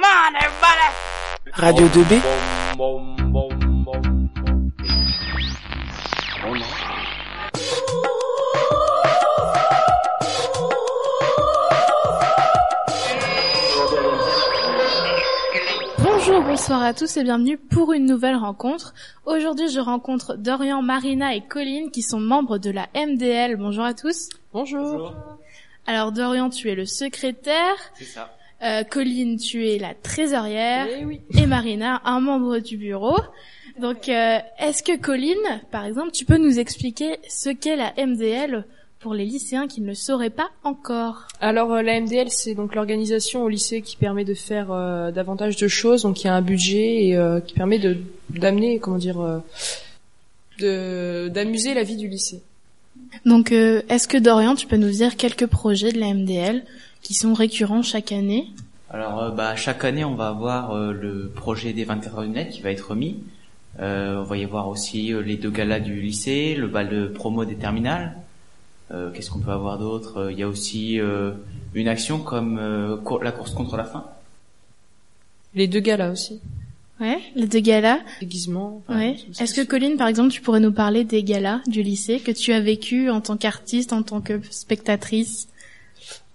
Come on, everybody. Radio 2B. Bonjour, bonsoir à tous et bienvenue pour une nouvelle rencontre. Aujourd'hui, je rencontre Dorian, Marina et Colline qui sont membres de la MDL. Bonjour à tous. Bonjour. Alors Dorian, tu es le secrétaire. C'est ça. Euh, Colline, tu es la trésorière. Eh oui. Et Marina, un membre du bureau. Donc, euh, est-ce que Colline, par exemple, tu peux nous expliquer ce qu'est la MDL pour les lycéens qui ne le sauraient pas encore? Alors euh, la MDL, c'est donc l'organisation au lycée qui permet de faire euh, davantage de choses. Donc il y a un budget et euh, qui permet de d'amener, comment dire, euh, de d'amuser la vie du lycée. Donc, euh, est-ce que Dorian, tu peux nous dire quelques projets de la MDL qui sont récurrents chaque année Alors, euh, bah, chaque année, on va avoir euh, le projet des 24 heures du net qui va être remis. Euh, on va y avoir aussi euh, les deux galas du lycée, le bal de promo des terminales. Euh, Qu'est-ce qu'on peut avoir d'autre? Euh, Il y a aussi euh, une action comme euh, cour- la course contre la faim. Les deux là aussi. Ouais, les deux galas. Déguisement. enfin, Ouais. Est-ce que Colline, par exemple, tu pourrais nous parler des galas du lycée que tu as vécu en tant qu'artiste, en tant que spectatrice?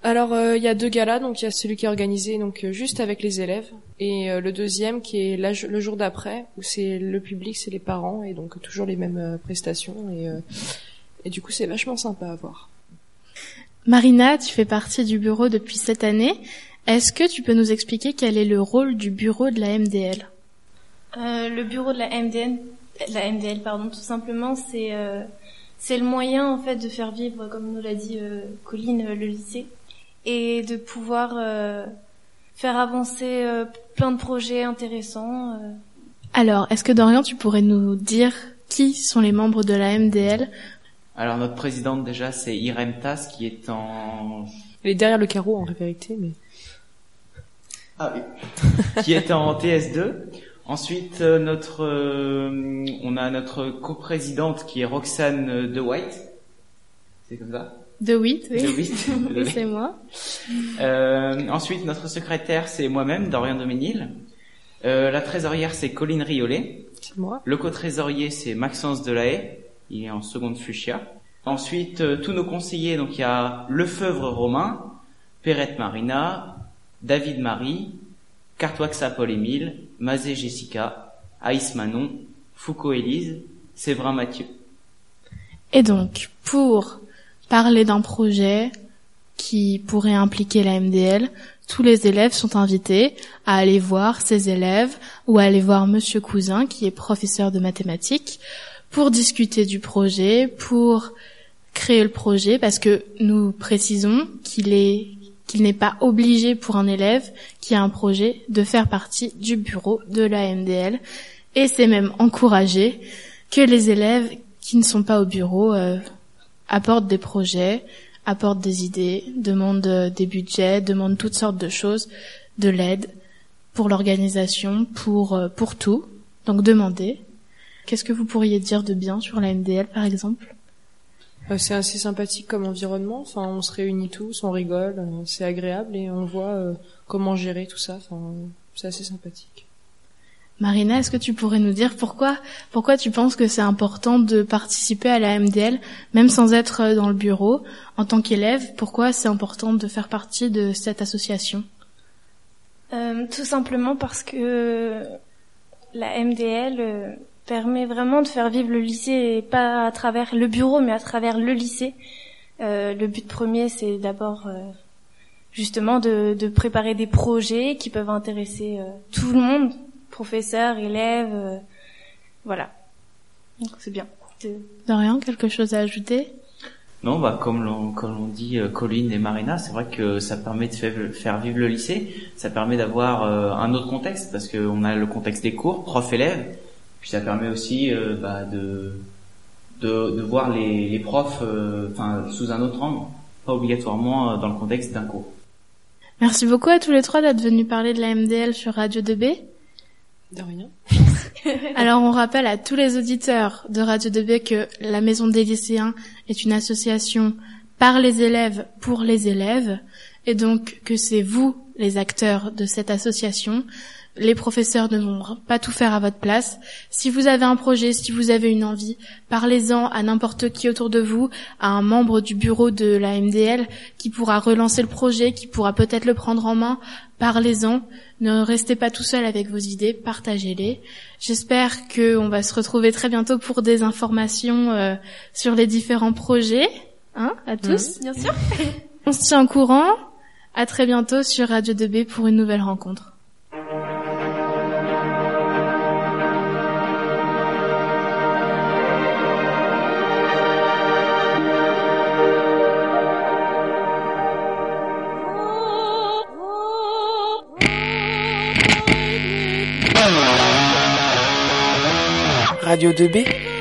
Alors euh, il y a deux galas, donc il y a celui qui est organisé donc euh, juste avec les élèves et euh, le deuxième qui est la- le jour d'après où c'est le public, c'est les parents et donc toujours les mêmes euh, prestations et euh, et du coup c'est vachement sympa à voir. Marina, tu fais partie du bureau depuis cette année. Est-ce que tu peux nous expliquer quel est le rôle du bureau de la MDL Euh, le bureau de la MDN, la MDL, pardon, tout simplement, c'est euh, c'est le moyen en fait de faire vivre, comme nous l'a dit euh, Colline, le lycée, et de pouvoir euh, faire avancer euh, plein de projets intéressants. euh. Alors, est-ce que Dorian, tu pourrais nous dire qui sont les membres de la MDL Alors, notre présidente déjà, c'est Irem Tas qui est en Elle est derrière le carreau en vérité, mais Ah oui. qui est en TS2. Ensuite, euh, notre, euh, on a notre coprésidente qui est Roxane euh, De White. C'est comme ça? De Witt, oui. De White. Oui, désolé. c'est moi. Euh, ensuite, notre secrétaire, c'est moi-même, Dorian Doménil. Euh, la trésorière, c'est Colline Riolet. c'est moi. Le co-trésorier, c'est Maxence Delahaye. Il est en seconde fuchsia. Ensuite, euh, tous nos conseillers, donc il y a Lefebvre Romain, Perrette Marina, David Marie, Cartoixa Paul-Émile, Mazé Jessica, Aïs Manon, Foucault Élise, Séverin Mathieu. Et donc, pour parler d'un projet qui pourrait impliquer la MDL, tous les élèves sont invités à aller voir ces élèves ou à aller voir Monsieur Cousin, qui est professeur de mathématiques, pour discuter du projet, pour créer le projet, parce que nous précisons qu'il est qu'il n'est pas obligé pour un élève qui a un projet de faire partie du bureau de la MDL, et c'est même encouragé que les élèves qui ne sont pas au bureau euh, apportent des projets, apportent des idées, demandent euh, des budgets, demandent toutes sortes de choses, de l'aide pour l'organisation, pour euh, pour tout. Donc demandez. Qu'est-ce que vous pourriez dire de bien sur la MDL par exemple? Euh, c'est assez sympathique comme environnement. Enfin, on se réunit tous, on rigole, c'est agréable et on voit comment gérer tout ça. Enfin, c'est assez sympathique. Marina, est-ce que tu pourrais nous dire pourquoi pourquoi tu penses que c'est important de participer à la MDL même sans être euh, dans le bureau en tant qu'élève? Pourquoi c'est important de faire partie de cette association? Euh, tout simplement parce que la MDL euh, permet vraiment de faire vivre le lycée et pas à travers le bureau mais à travers le lycée. Le but premier c'est d'abord justement de, préparer des projets qui peuvent intéresser tout le monde, professeurs, élèves, euh, voilà. Donc c'est bien. Dorian, quelque chose à ajouter? Non, bah comme l'on comme l'on dit euh, Colline et Marina, c'est vrai que ça permet de faire, vivre le lycée, ça permet d'avoir euh, un autre contexte parce qu'on a le contexte des cours, prof-élève, puis ça permet aussi euh, bah, de, de de voir les, les profs euh, enfin sous un autre angle, pas obligatoirement dans le contexte d'un cours. Merci beaucoup à tous les trois d'être venus parler de la MDL sur Radio 2B. De rien. Alors on rappelle à tous les auditeurs de Radio 2B que la Maison des lycéens est une association par les élèves pour les élèves et donc que c'est vous les acteurs de cette association. Les professeurs ne vont pas tout faire à votre place. Si vous avez un projet, si vous avez une envie, parlez-en à n'importe qui autour de vous, à un membre du bureau de la MDL qui pourra relancer le projet, qui pourra peut-être le prendre en main. Parlez-en. Ne restez pas tout seul avec vos idées, partagez-les. J'espère qu'on va se retrouver très bientôt pour des informations euh, sur les différents projets. Hein, à tous, bien sûr. On se tient au courant. À très bientôt sur Radio 2B pour une nouvelle rencontre. Radio 2B